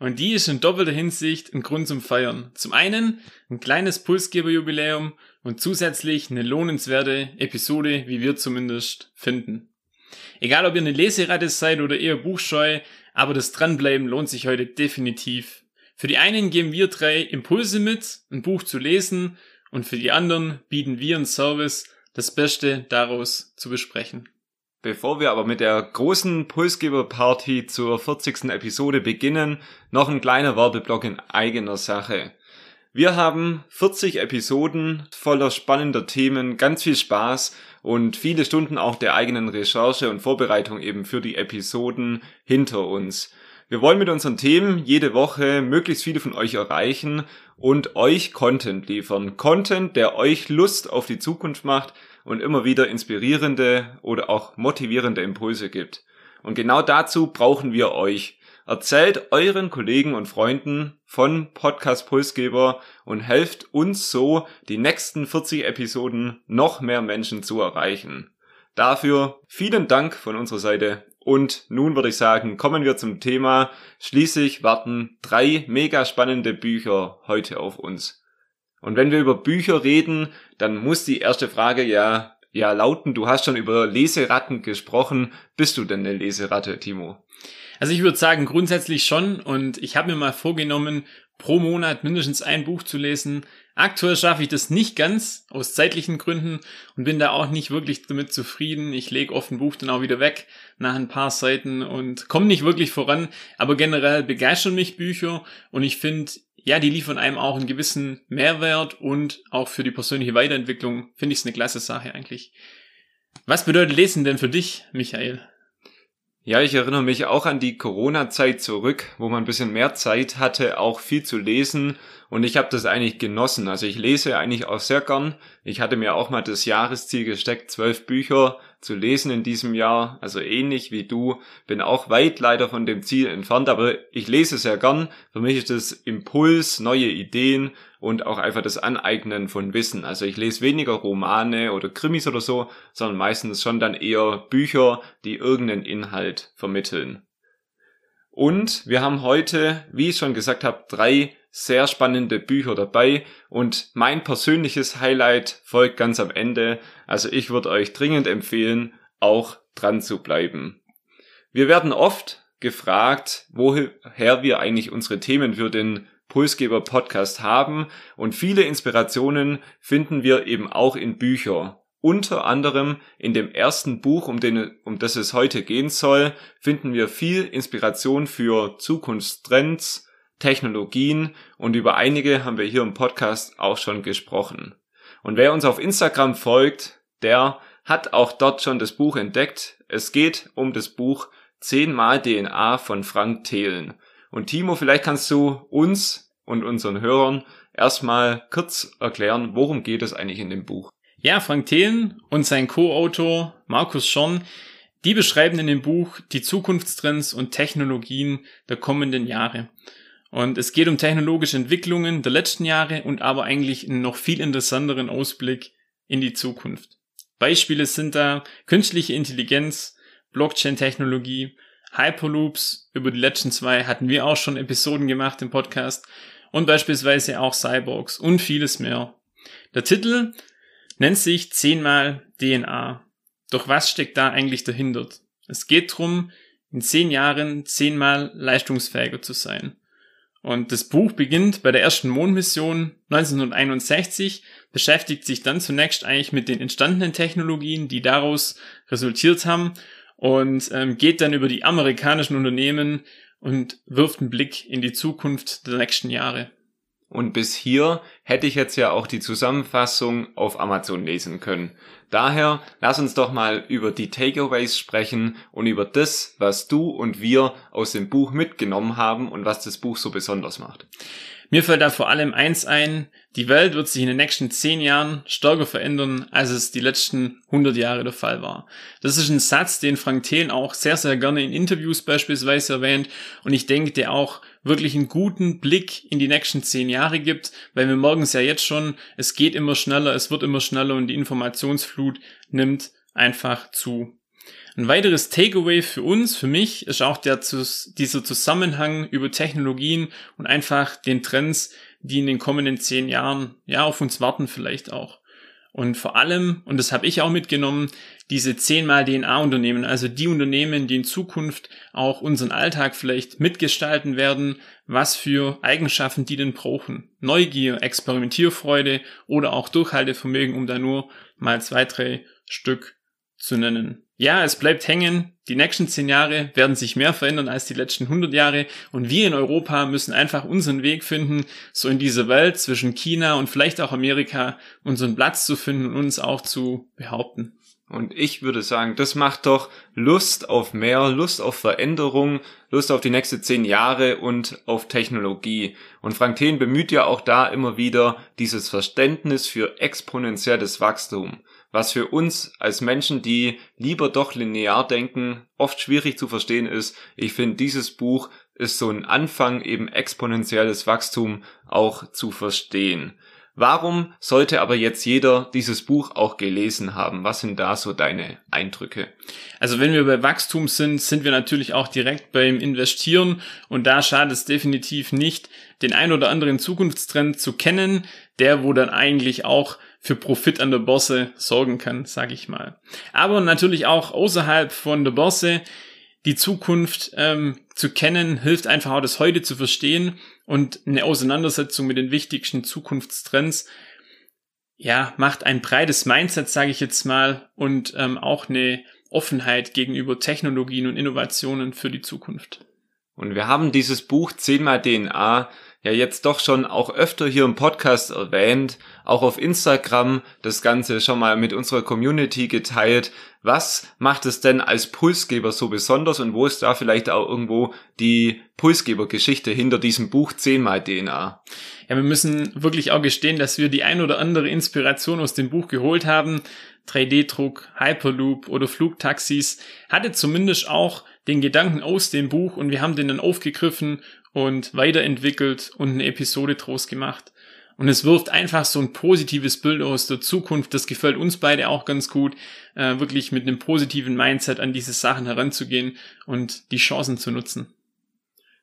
Und die ist in doppelter Hinsicht ein Grund zum Feiern. Zum einen ein kleines Pulsgeberjubiläum und zusätzlich eine lohnenswerte Episode, wie wir zumindest finden. Egal ob ihr eine Leseratte seid oder eher buchscheu, aber das Dranbleiben lohnt sich heute definitiv. Für die einen geben wir drei Impulse mit, ein Buch zu lesen und für die anderen bieten wir einen Service, das Beste daraus zu besprechen. Bevor wir aber mit der großen Pulsgeber-Party zur 40. Episode beginnen, noch ein kleiner Werbeblock in eigener Sache. Wir haben 40 Episoden voller spannender Themen, ganz viel Spaß und viele Stunden auch der eigenen Recherche und Vorbereitung eben für die Episoden hinter uns. Wir wollen mit unseren Themen jede Woche möglichst viele von euch erreichen und euch Content liefern. Content, der euch Lust auf die Zukunft macht, und immer wieder inspirierende oder auch motivierende Impulse gibt. Und genau dazu brauchen wir euch. Erzählt euren Kollegen und Freunden von Podcast Pulsgeber und helft uns so, die nächsten 40 Episoden noch mehr Menschen zu erreichen. Dafür vielen Dank von unserer Seite und nun würde ich sagen, kommen wir zum Thema. Schließlich warten drei mega spannende Bücher heute auf uns. Und wenn wir über Bücher reden, dann muss die erste Frage ja, ja lauten, du hast schon über Leseratten gesprochen. Bist du denn eine Leseratte, Timo? Also ich würde sagen, grundsätzlich schon. Und ich habe mir mal vorgenommen, pro Monat mindestens ein Buch zu lesen. Aktuell schaffe ich das nicht ganz, aus zeitlichen Gründen, und bin da auch nicht wirklich damit zufrieden. Ich lege oft ein Buch dann auch wieder weg nach ein paar Seiten und komme nicht wirklich voran. Aber generell begeistern mich Bücher und ich finde, ja, die liefern einem auch einen gewissen Mehrwert und auch für die persönliche Weiterentwicklung finde ich es eine klasse Sache eigentlich. Was bedeutet Lesen denn für dich, Michael? Ja, ich erinnere mich auch an die Corona-Zeit zurück, wo man ein bisschen mehr Zeit hatte, auch viel zu lesen. Und ich habe das eigentlich genossen. Also ich lese eigentlich auch sehr gern. Ich hatte mir auch mal das Jahresziel gesteckt, zwölf Bücher zu lesen in diesem Jahr. Also ähnlich wie du. Bin auch weit leider von dem Ziel entfernt, aber ich lese sehr gern. Für mich ist das Impuls, neue Ideen und auch einfach das Aneignen von Wissen. Also ich lese weniger Romane oder Krimis oder so, sondern meistens schon dann eher Bücher, die irgendeinen Inhalt vermitteln. Und wir haben heute, wie ich schon gesagt habe, drei sehr spannende Bücher dabei und mein persönliches Highlight folgt ganz am Ende. Also ich würde euch dringend empfehlen, auch dran zu bleiben. Wir werden oft gefragt, woher wir eigentlich unsere Themen für den Pulsgeber Podcast haben und viele Inspirationen finden wir eben auch in Bücher. Unter anderem in dem ersten Buch, um, den, um das es heute gehen soll, finden wir viel Inspiration für Zukunftstrends, Technologien und über einige haben wir hier im Podcast auch schon gesprochen. Und wer uns auf Instagram folgt, der hat auch dort schon das Buch entdeckt. Es geht um das Buch 10 mal DNA von Frank Thelen. Und Timo, vielleicht kannst du uns und unseren Hörern erstmal kurz erklären, worum geht es eigentlich in dem Buch? Ja, Frank Thelen und sein Co-Autor Markus Schorn, die beschreiben in dem Buch die Zukunftstrends und Technologien der kommenden Jahre. Und es geht um technologische Entwicklungen der letzten Jahre und aber eigentlich einen noch viel interessanteren Ausblick in die Zukunft. Beispiele sind da künstliche Intelligenz, Blockchain-Technologie, Hyperloops, über die letzten zwei hatten wir auch schon Episoden gemacht im Podcast und beispielsweise auch Cyborgs und vieles mehr. Der Titel nennt sich zehnmal DNA. Doch was steckt da eigentlich dahinter? Es geht darum, in zehn Jahren zehnmal leistungsfähiger zu sein. Und das Buch beginnt bei der ersten Mondmission 1961, beschäftigt sich dann zunächst eigentlich mit den entstandenen Technologien, die daraus resultiert haben und ähm, geht dann über die amerikanischen Unternehmen und wirft einen Blick in die Zukunft der nächsten Jahre. Und bis hier hätte ich jetzt ja auch die Zusammenfassung auf Amazon lesen können. Daher lass uns doch mal über die Takeaways sprechen und über das, was du und wir aus dem Buch mitgenommen haben und was das Buch so besonders macht. Mir fällt da vor allem eins ein, die Welt wird sich in den nächsten zehn Jahren stärker verändern, als es die letzten 100 Jahre der Fall war. Das ist ein Satz, den Frank Thelen auch sehr, sehr gerne in Interviews beispielsweise erwähnt und ich denke, der auch wirklich einen guten Blick in die nächsten zehn Jahre gibt, weil wir merken es ja jetzt schon, es geht immer schneller, es wird immer schneller und die Informationsflut nimmt einfach zu. Ein weiteres Takeaway für uns, für mich, ist auch der, dieser Zusammenhang über Technologien und einfach den Trends, die in den kommenden zehn Jahren ja auf uns warten vielleicht auch. Und vor allem, und das habe ich auch mitgenommen, diese zehnmal DNA-Unternehmen, also die Unternehmen, die in Zukunft auch unseren Alltag vielleicht mitgestalten werden, was für Eigenschaften die denn brauchen. Neugier, Experimentierfreude oder auch Durchhaltevermögen, um da nur mal zwei, drei Stück zu nennen. Ja, es bleibt hängen. Die nächsten zehn Jahre werden sich mehr verändern als die letzten 100 Jahre. Und wir in Europa müssen einfach unseren Weg finden, so in dieser Welt zwischen China und vielleicht auch Amerika unseren Platz zu finden und uns auch zu behaupten. Und ich würde sagen, das macht doch Lust auf mehr, Lust auf Veränderung, Lust auf die nächsten zehn Jahre und auf Technologie. Und Frank Thien bemüht ja auch da immer wieder dieses Verständnis für exponentielles Wachstum was für uns als Menschen, die lieber doch linear denken, oft schwierig zu verstehen ist. Ich finde, dieses Buch ist so ein Anfang, eben exponentielles Wachstum auch zu verstehen. Warum sollte aber jetzt jeder dieses Buch auch gelesen haben? Was sind da so deine Eindrücke? Also wenn wir bei Wachstum sind, sind wir natürlich auch direkt beim Investieren und da schadet es definitiv nicht, den ein oder anderen Zukunftstrend zu kennen, der wo dann eigentlich auch für Profit an der Börse sorgen kann, sage ich mal. Aber natürlich auch außerhalb von der Börse die Zukunft ähm, zu kennen, hilft einfach auch das heute zu verstehen und eine Auseinandersetzung mit den wichtigsten Zukunftstrends ja, macht ein breites Mindset, sage ich jetzt mal, und ähm, auch eine Offenheit gegenüber Technologien und Innovationen für die Zukunft. Und wir haben dieses Buch zehnmal DNA ja jetzt doch schon auch öfter hier im Podcast erwähnt, auch auf Instagram das Ganze schon mal mit unserer Community geteilt. Was macht es denn als Pulsgeber so besonders und wo ist da vielleicht auch irgendwo die Pulsgebergeschichte hinter diesem Buch 10 mal DNA? Ja, wir müssen wirklich auch gestehen, dass wir die ein oder andere Inspiration aus dem Buch geholt haben. 3D-Druck, Hyperloop oder Flugtaxis hatte zumindest auch den Gedanken aus dem Buch und wir haben den dann aufgegriffen und weiterentwickelt und eine Episode draus gemacht. Und es wirft einfach so ein positives Bild aus der Zukunft. Das gefällt uns beide auch ganz gut, äh, wirklich mit einem positiven Mindset an diese Sachen heranzugehen und die Chancen zu nutzen.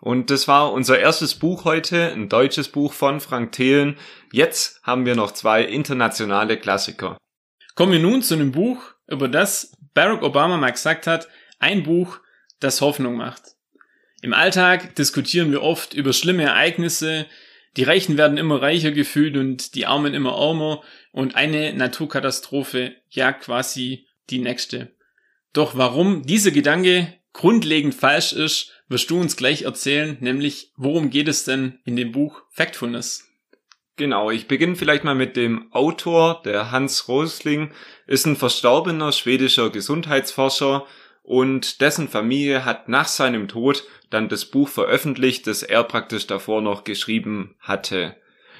Und das war unser erstes Buch heute, ein deutsches Buch von Frank Thelen. Jetzt haben wir noch zwei internationale Klassiker. Kommen wir nun zu einem Buch, über das Barack Obama mal gesagt hat, ein Buch, das Hoffnung macht. Im Alltag diskutieren wir oft über schlimme Ereignisse, die Reichen werden immer reicher gefühlt und die Armen immer ärmer und eine Naturkatastrophe jagt quasi die nächste. Doch warum dieser Gedanke grundlegend falsch ist, wirst du uns gleich erzählen, nämlich worum geht es denn in dem Buch Factfulness? Genau, ich beginne vielleicht mal mit dem Autor, der Hans Rosling, ist ein verstorbener schwedischer Gesundheitsforscher und dessen Familie hat nach seinem Tod dann das Buch veröffentlicht, das er praktisch davor noch geschrieben hatte.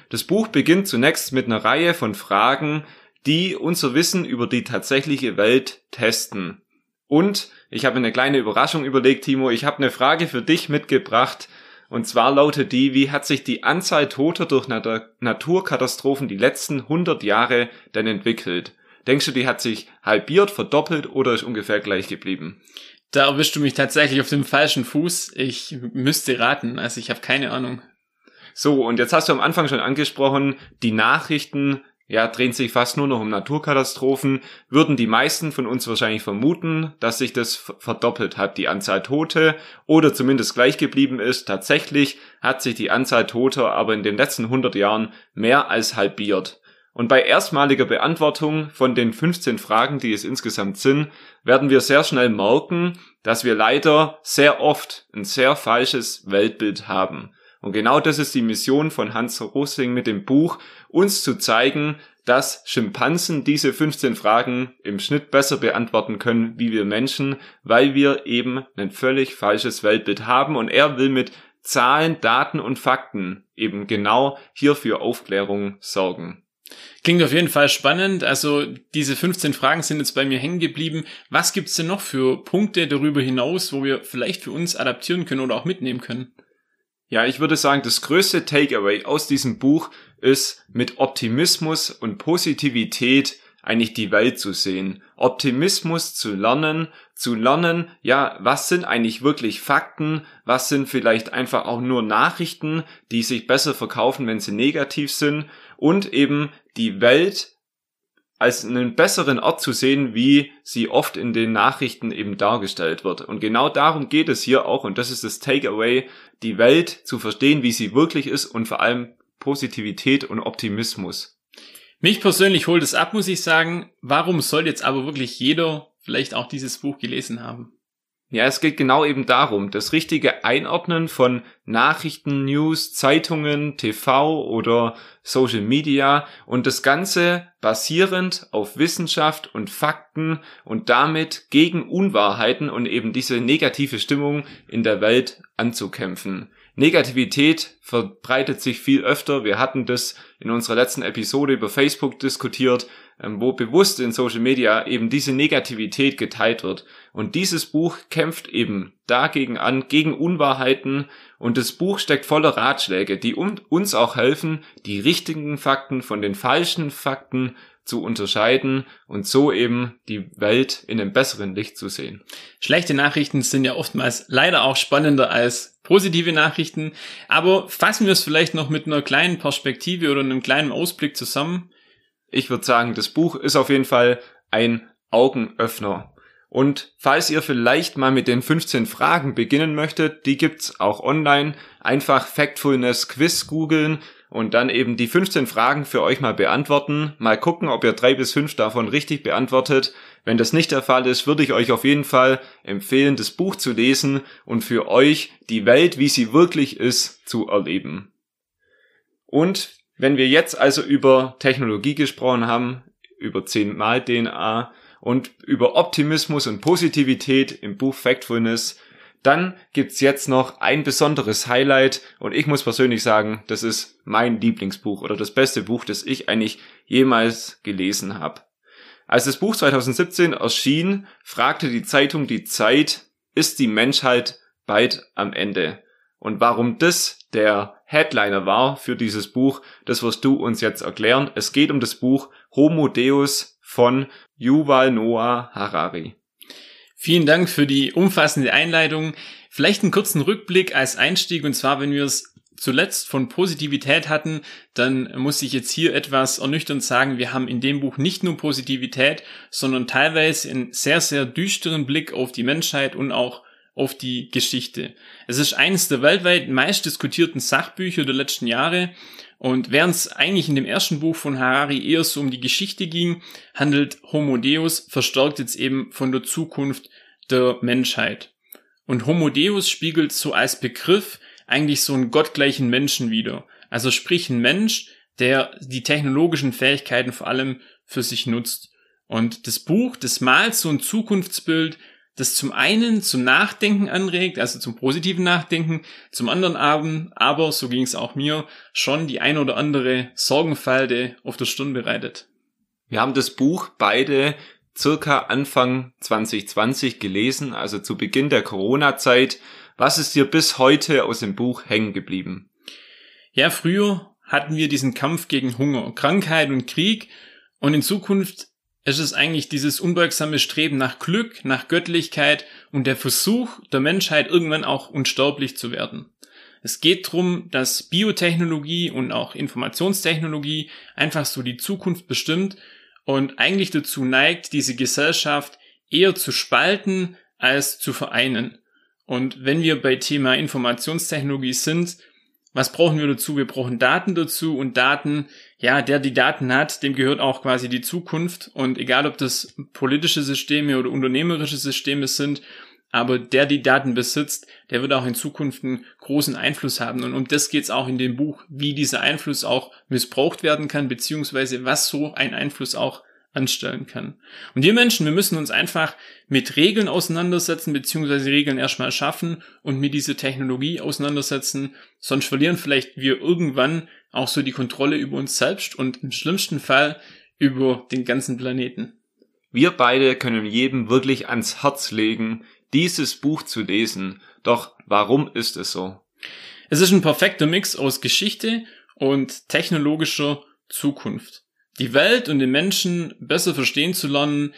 Das Buch beginnt zunächst mit einer Reihe von Fragen, die unser Wissen über die tatsächliche Welt testen. Und ich habe eine kleine Überraschung überlegt, Timo. Ich habe eine Frage für dich mitgebracht. Und zwar lautet die, wie hat sich die Anzahl Toter durch Naturkatastrophen die letzten 100 Jahre denn entwickelt? Denkst du, die hat sich halbiert, verdoppelt oder ist ungefähr gleich geblieben? Da erwischst du mich tatsächlich auf dem falschen Fuß. Ich müsste raten, also ich habe keine Ahnung. So, und jetzt hast du am Anfang schon angesprochen, die Nachrichten ja, drehen sich fast nur noch um Naturkatastrophen, würden die meisten von uns wahrscheinlich vermuten, dass sich das verdoppelt hat, die Anzahl Tote, oder zumindest gleich geblieben ist. Tatsächlich hat sich die Anzahl Toter aber in den letzten 100 Jahren mehr als halbiert. Und bei erstmaliger Beantwortung von den 15 Fragen, die es insgesamt sind, werden wir sehr schnell merken, dass wir leider sehr oft ein sehr falsches Weltbild haben. Und genau das ist die Mission von Hans Rosling mit dem Buch, uns zu zeigen, dass Schimpansen diese 15 Fragen im Schnitt besser beantworten können wie wir Menschen, weil wir eben ein völlig falsches Weltbild haben. Und er will mit Zahlen, Daten und Fakten eben genau hier für Aufklärung sorgen. Klingt auf jeden Fall spannend. Also diese 15 Fragen sind jetzt bei mir hängen geblieben. Was gibt's denn noch für Punkte darüber hinaus, wo wir vielleicht für uns adaptieren können oder auch mitnehmen können? Ja, ich würde sagen, das größte Takeaway aus diesem Buch ist, mit Optimismus und Positivität eigentlich die Welt zu sehen. Optimismus zu lernen, zu lernen, ja, was sind eigentlich wirklich Fakten, was sind vielleicht einfach auch nur Nachrichten, die sich besser verkaufen, wenn sie negativ sind und eben die Welt als einen besseren Ort zu sehen, wie sie oft in den Nachrichten eben dargestellt wird. Und genau darum geht es hier auch, und das ist das Takeaway, die Welt zu verstehen, wie sie wirklich ist und vor allem Positivität und Optimismus. Mich persönlich holt es ab, muss ich sagen. Warum soll jetzt aber wirklich jeder vielleicht auch dieses Buch gelesen haben? Ja, es geht genau eben darum, das richtige Einordnen von Nachrichten, News, Zeitungen, TV oder Social Media und das Ganze basierend auf Wissenschaft und Fakten und damit gegen Unwahrheiten und eben diese negative Stimmung in der Welt anzukämpfen. Negativität verbreitet sich viel öfter. Wir hatten das in unserer letzten Episode über Facebook diskutiert. Ähm, wo bewusst in Social Media eben diese Negativität geteilt wird. Und dieses Buch kämpft eben dagegen an, gegen Unwahrheiten. Und das Buch steckt voller Ratschläge, die uns auch helfen, die richtigen Fakten von den falschen Fakten zu unterscheiden und so eben die Welt in einem besseren Licht zu sehen. Schlechte Nachrichten sind ja oftmals leider auch spannender als positive Nachrichten, aber fassen wir es vielleicht noch mit einer kleinen Perspektive oder einem kleinen Ausblick zusammen. Ich würde sagen, das Buch ist auf jeden Fall ein Augenöffner. Und falls ihr vielleicht mal mit den 15 Fragen beginnen möchtet, die gibt's auch online. Einfach Factfulness Quiz googeln und dann eben die 15 Fragen für euch mal beantworten. Mal gucken, ob ihr drei bis fünf davon richtig beantwortet. Wenn das nicht der Fall ist, würde ich euch auf jeden Fall empfehlen, das Buch zu lesen und für euch die Welt, wie sie wirklich ist, zu erleben. Und wenn wir jetzt also über Technologie gesprochen haben, über 10 mal DNA und über Optimismus und Positivität im Buch Factfulness, dann gibt's jetzt noch ein besonderes Highlight und ich muss persönlich sagen, das ist mein Lieblingsbuch oder das beste Buch, das ich eigentlich jemals gelesen habe. Als das Buch 2017 erschien, fragte die Zeitung Die Zeit, ist die Menschheit bald am Ende? Und warum das der Headliner war für dieses Buch, das wirst du uns jetzt erklären. Es geht um das Buch Homo Deus von Yuval Noah Harari. Vielen Dank für die umfassende Einleitung. Vielleicht einen kurzen Rückblick als Einstieg und zwar, wenn wir es zuletzt von Positivität hatten, dann muss ich jetzt hier etwas ernüchternd sagen, wir haben in dem Buch nicht nur Positivität, sondern teilweise einen sehr, sehr düsteren Blick auf die Menschheit und auch auf die Geschichte. Es ist eines der weltweit meist diskutierten Sachbücher der letzten Jahre und während es eigentlich in dem ersten Buch von Harari eher so um die Geschichte ging, handelt Homo Deus verstärkt jetzt eben von der Zukunft der Menschheit. Und Homo Deus spiegelt so als Begriff eigentlich so einen gottgleichen Menschen wider. Also sprich ein Mensch, der die technologischen Fähigkeiten vor allem für sich nutzt. Und das Buch, das malt so ein Zukunftsbild, das zum einen zum Nachdenken anregt, also zum positiven Nachdenken, zum anderen Abend, aber so ging es auch mir, schon die ein oder andere Sorgenfalte auf der Stirn bereitet. Wir haben das Buch beide circa Anfang 2020 gelesen, also zu Beginn der Corona-Zeit. Was ist dir bis heute aus dem Buch hängen geblieben? Ja, früher hatten wir diesen Kampf gegen Hunger, Krankheit und Krieg und in Zukunft es ist eigentlich dieses unbeugsame Streben nach Glück, nach Göttlichkeit und der Versuch der Menschheit irgendwann auch unsterblich zu werden. Es geht darum, dass Biotechnologie und auch Informationstechnologie einfach so die Zukunft bestimmt und eigentlich dazu neigt, diese Gesellschaft eher zu spalten als zu vereinen. Und wenn wir bei Thema Informationstechnologie sind, was brauchen wir dazu? Wir brauchen Daten dazu und Daten, ja, der die Daten hat, dem gehört auch quasi die Zukunft. Und egal, ob das politische Systeme oder unternehmerische Systeme sind, aber der die Daten besitzt, der wird auch in Zukunft einen großen Einfluss haben. Und um das geht es auch in dem Buch, wie dieser Einfluss auch missbraucht werden kann, beziehungsweise was so ein Einfluss auch anstellen kann. Und wir Menschen, wir müssen uns einfach mit Regeln auseinandersetzen, beziehungsweise Regeln erstmal schaffen und mit dieser Technologie auseinandersetzen, sonst verlieren vielleicht wir irgendwann auch so die Kontrolle über uns selbst und im schlimmsten Fall über den ganzen Planeten. Wir beide können jedem wirklich ans Herz legen, dieses Buch zu lesen. Doch warum ist es so? Es ist ein perfekter Mix aus Geschichte und technologischer Zukunft. Die Welt und den Menschen besser verstehen zu lernen,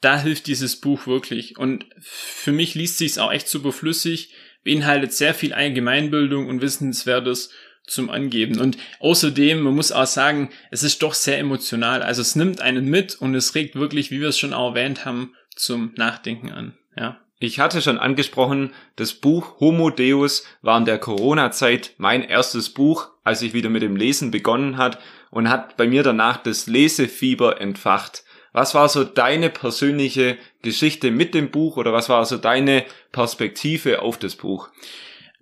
da hilft dieses Buch wirklich. Und für mich liest sich es auch echt super flüssig, beinhaltet sehr viel Allgemeinbildung und Wissenswertes zum Angeben. Und außerdem, man muss auch sagen, es ist doch sehr emotional. Also es nimmt einen mit und es regt wirklich, wie wir es schon auch erwähnt haben, zum Nachdenken an. Ja. Ich hatte schon angesprochen, das Buch Homo Deus war in der Corona-Zeit mein erstes Buch, als ich wieder mit dem Lesen begonnen hat und hat bei mir danach das Lesefieber entfacht. Was war so deine persönliche Geschichte mit dem Buch oder was war so deine Perspektive auf das Buch?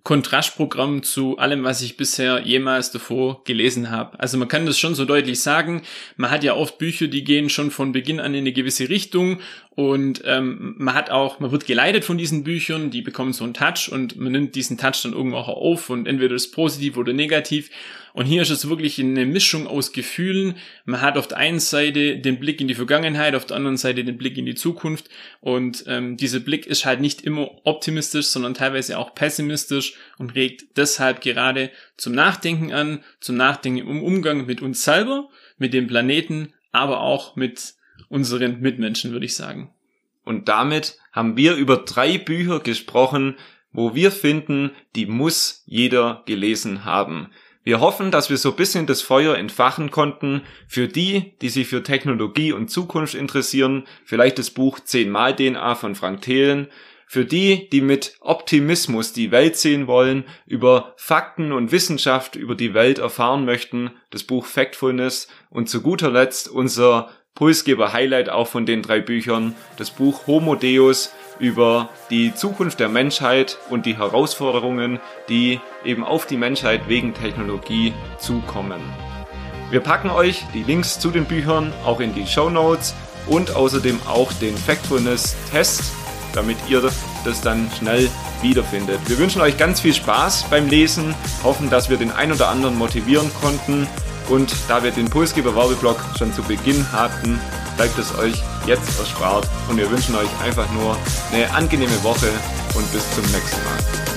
Kontrastprogramm zu allem, was ich bisher jemals davor gelesen habe. Also man kann das schon so deutlich sagen. Man hat ja oft Bücher, die gehen schon von Beginn an in eine gewisse Richtung und ähm, man hat auch, man wird geleitet von diesen Büchern, die bekommen so einen Touch und man nimmt diesen Touch dann irgendwo auch auf und entweder ist positiv oder negativ. Und hier ist es wirklich eine Mischung aus Gefühlen. Man hat auf der einen Seite den Blick in die Vergangenheit, auf der anderen Seite den Blick in die Zukunft. Und ähm, dieser Blick ist halt nicht immer optimistisch, sondern teilweise auch pessimistisch und regt deshalb gerade zum Nachdenken an, zum Nachdenken im Umgang mit uns selber, mit dem Planeten, aber auch mit unseren Mitmenschen, würde ich sagen. Und damit haben wir über drei Bücher gesprochen, wo wir finden, die muss jeder gelesen haben. Wir hoffen, dass wir so ein bisschen das Feuer entfachen konnten für die, die sich für Technologie und Zukunft interessieren, vielleicht das Buch 10 mal DNA von Frank Thelen, für die, die mit Optimismus die Welt sehen wollen, über Fakten und Wissenschaft über die Welt erfahren möchten, das Buch Factfulness und zu guter Letzt unser Pulsgeber Highlight auch von den drei Büchern, das Buch Homo Deus über die Zukunft der Menschheit und die Herausforderungen, die eben auf die Menschheit wegen Technologie zukommen. Wir packen euch die Links zu den Büchern auch in die Show Notes und außerdem auch den Factfulness Test, damit ihr das dann schnell wiederfindet. Wir wünschen euch ganz viel Spaß beim Lesen, hoffen, dass wir den ein oder anderen motivieren konnten und da wir den Pulsgeber Werbeblock schon zu Beginn hatten, bleibt es euch jetzt erspart und wir wünschen euch einfach nur eine angenehme Woche und bis zum nächsten Mal.